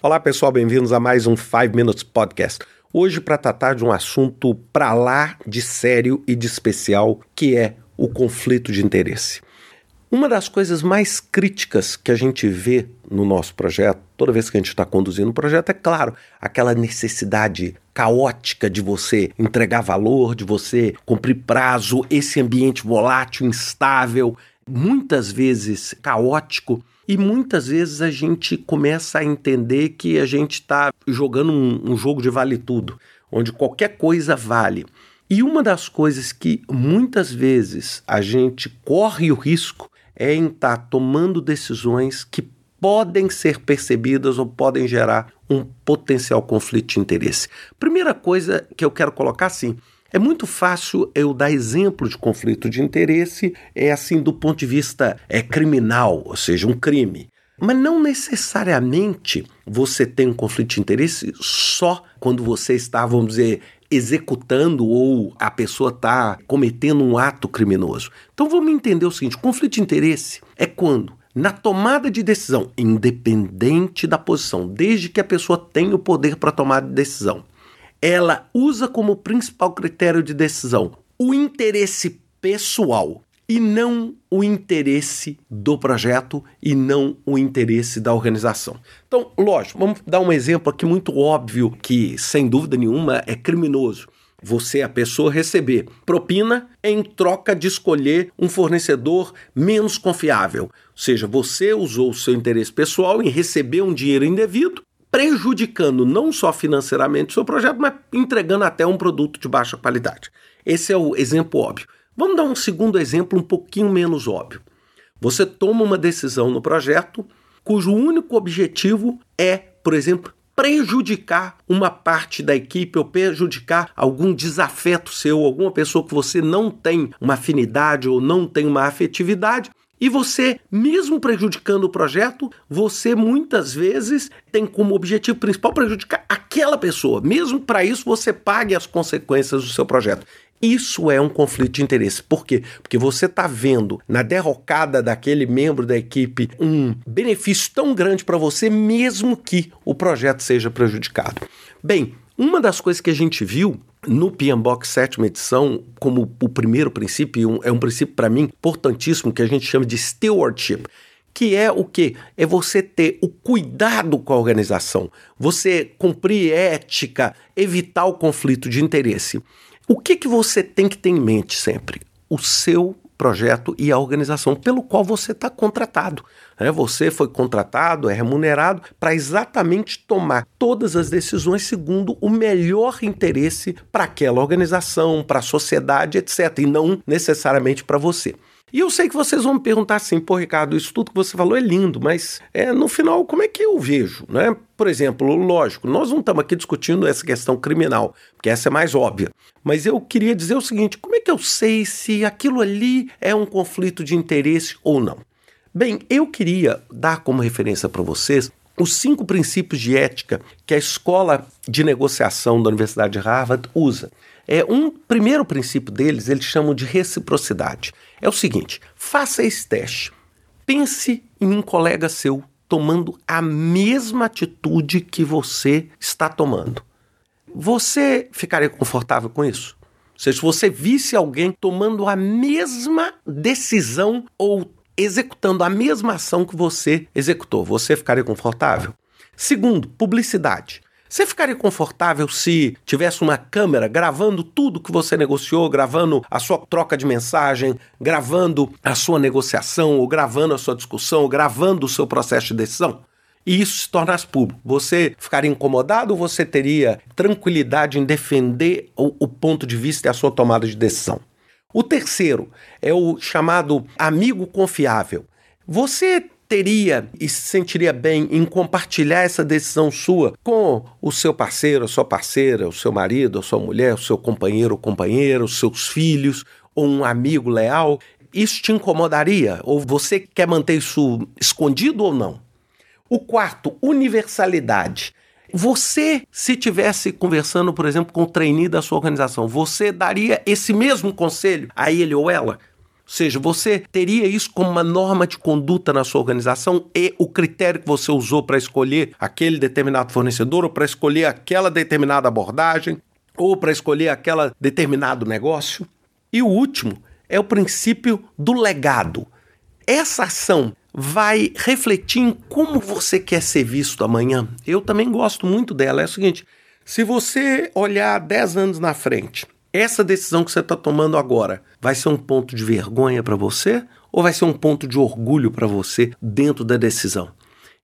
Olá, pessoal, bem-vindos a mais um 5 Minutes Podcast. Hoje, para tratar de um assunto para lá de sério e de especial, que é o conflito de interesse. Uma das coisas mais críticas que a gente vê no nosso projeto, toda vez que a gente está conduzindo um projeto, é claro, aquela necessidade caótica de você entregar valor, de você cumprir prazo, esse ambiente volátil, instável, muitas vezes caótico. E muitas vezes a gente começa a entender que a gente está jogando um, um jogo de vale tudo, onde qualquer coisa vale. E uma das coisas que muitas vezes a gente corre o risco é em estar tá tomando decisões que podem ser percebidas ou podem gerar um potencial conflito de interesse. Primeira coisa que eu quero colocar assim, é muito fácil eu dar exemplo de conflito de interesse, é assim do ponto de vista é criminal, ou seja, um crime. Mas não necessariamente você tem um conflito de interesse só quando você está, vamos dizer, executando ou a pessoa está cometendo um ato criminoso. Então vamos entender o seguinte: conflito de interesse é quando, na tomada de decisão, independente da posição, desde que a pessoa tenha o poder para tomar decisão, ela usa como principal critério de decisão o interesse pessoal e não o interesse do projeto e não o interesse da organização. Então, lógico, vamos dar um exemplo aqui muito óbvio que, sem dúvida nenhuma, é criminoso. Você, a pessoa, receber propina em troca de escolher um fornecedor menos confiável. Ou seja, você usou o seu interesse pessoal em receber um dinheiro indevido, prejudicando não só financeiramente o seu projeto, mas entregando até um produto de baixa qualidade. Esse é o exemplo óbvio. Vamos dar um segundo exemplo um pouquinho menos óbvio. Você toma uma decisão no projeto cujo único objetivo é, por exemplo, prejudicar uma parte da equipe ou prejudicar algum desafeto seu, alguma pessoa que você não tem uma afinidade ou não tem uma afetividade. E você, mesmo prejudicando o projeto, você muitas vezes tem como objetivo principal prejudicar aquela pessoa. Mesmo para isso, você pague as consequências do seu projeto. Isso é um conflito de interesse. Por quê? Porque você está vendo na derrocada daquele membro da equipe um benefício tão grande para você, mesmo que o projeto seja prejudicado. Bem, uma das coisas que a gente viu no PMBOK sétima edição, como o primeiro princípio, é um princípio para mim importantíssimo que a gente chama de stewardship, que é o que? É você ter o cuidado com a organização, você cumprir ética, evitar o conflito de interesse. O que, que você tem que ter em mente sempre? O seu projeto e a organização pelo qual você está contratado. É, você foi contratado, é remunerado para exatamente tomar todas as decisões segundo o melhor interesse para aquela organização, para a sociedade, etc., e não necessariamente para você. E eu sei que vocês vão me perguntar assim, pô, Ricardo, isso tudo que você falou é lindo, mas é, no final, como é que eu vejo? Né? Por exemplo, lógico, nós não estamos aqui discutindo essa questão criminal, porque essa é mais óbvia. Mas eu queria dizer o seguinte: como é que eu sei se aquilo ali é um conflito de interesse ou não? Bem, eu queria dar como referência para vocês os cinco princípios de ética que a escola de negociação da Universidade de Harvard usa. É um primeiro princípio deles, eles chamam de reciprocidade. É o seguinte: faça esse teste. Pense em um colega seu tomando a mesma atitude que você está tomando. Você ficaria confortável com isso? Ou seja, se você visse alguém tomando a mesma decisão ou executando a mesma ação que você executou, você ficaria confortável? Segundo, publicidade. Você ficaria confortável se tivesse uma câmera gravando tudo que você negociou, gravando a sua troca de mensagem, gravando a sua negociação, ou gravando a sua discussão, ou gravando o seu processo de decisão? E isso se tornasse público. Você ficaria incomodado ou você teria tranquilidade em defender o, o ponto de vista e a sua tomada de decisão? O terceiro é o chamado amigo confiável. Você teria e se sentiria bem em compartilhar essa decisão sua com o seu parceiro, a sua parceira, o seu marido, a sua mulher, o seu companheiro ou companheira, os seus filhos ou um amigo leal? Isso te incomodaria? Ou você quer manter isso escondido ou não? O quarto, universalidade. Você, se tivesse conversando, por exemplo, com o trainee da sua organização, você daria esse mesmo conselho a ele ou ela? Ou seja, você teria isso como uma norma de conduta na sua organização e o critério que você usou para escolher aquele determinado fornecedor ou para escolher aquela determinada abordagem ou para escolher aquela determinado negócio. E o último é o princípio do legado. Essa ação vai refletir em como você quer ser visto amanhã. Eu também gosto muito dela. É o seguinte: se você olhar 10 anos na frente, essa decisão que você está tomando agora vai ser um ponto de vergonha para você ou vai ser um ponto de orgulho para você dentro da decisão?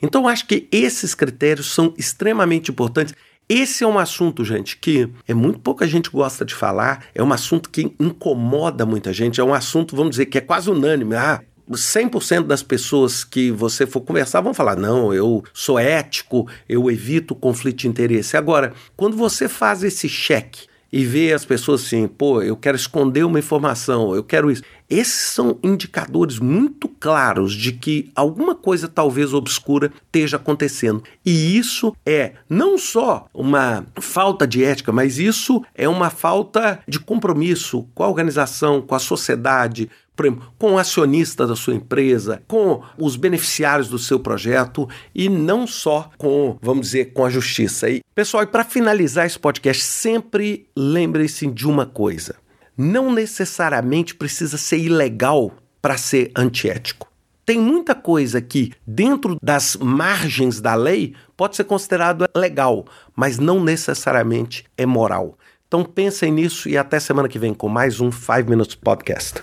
Então, acho que esses critérios são extremamente importantes. Esse é um assunto, gente, que é muito pouca gente gosta de falar, é um assunto que incomoda muita gente, é um assunto, vamos dizer, que é quase unânime. Ah, 100% das pessoas que você for conversar vão falar: não, eu sou ético, eu evito conflito de interesse. Agora, quando você faz esse cheque e vê as pessoas assim, pô, eu quero esconder uma informação, eu quero isso. Esses são indicadores muito claros de que alguma coisa talvez obscura esteja acontecendo. E isso é não só uma falta de ética, mas isso é uma falta de compromisso com a organização, com a sociedade, com o acionista da sua empresa, com os beneficiários do seu projeto e não só com, vamos dizer, com a justiça. E, pessoal, e para finalizar esse podcast, sempre lembre-se de uma coisa: não necessariamente precisa ser ilegal para ser antiético. Tem muita coisa que, dentro das margens da lei, pode ser considerado legal, mas não necessariamente é moral. Então pensem nisso e até semana que vem com mais um 5 Minutes Podcast.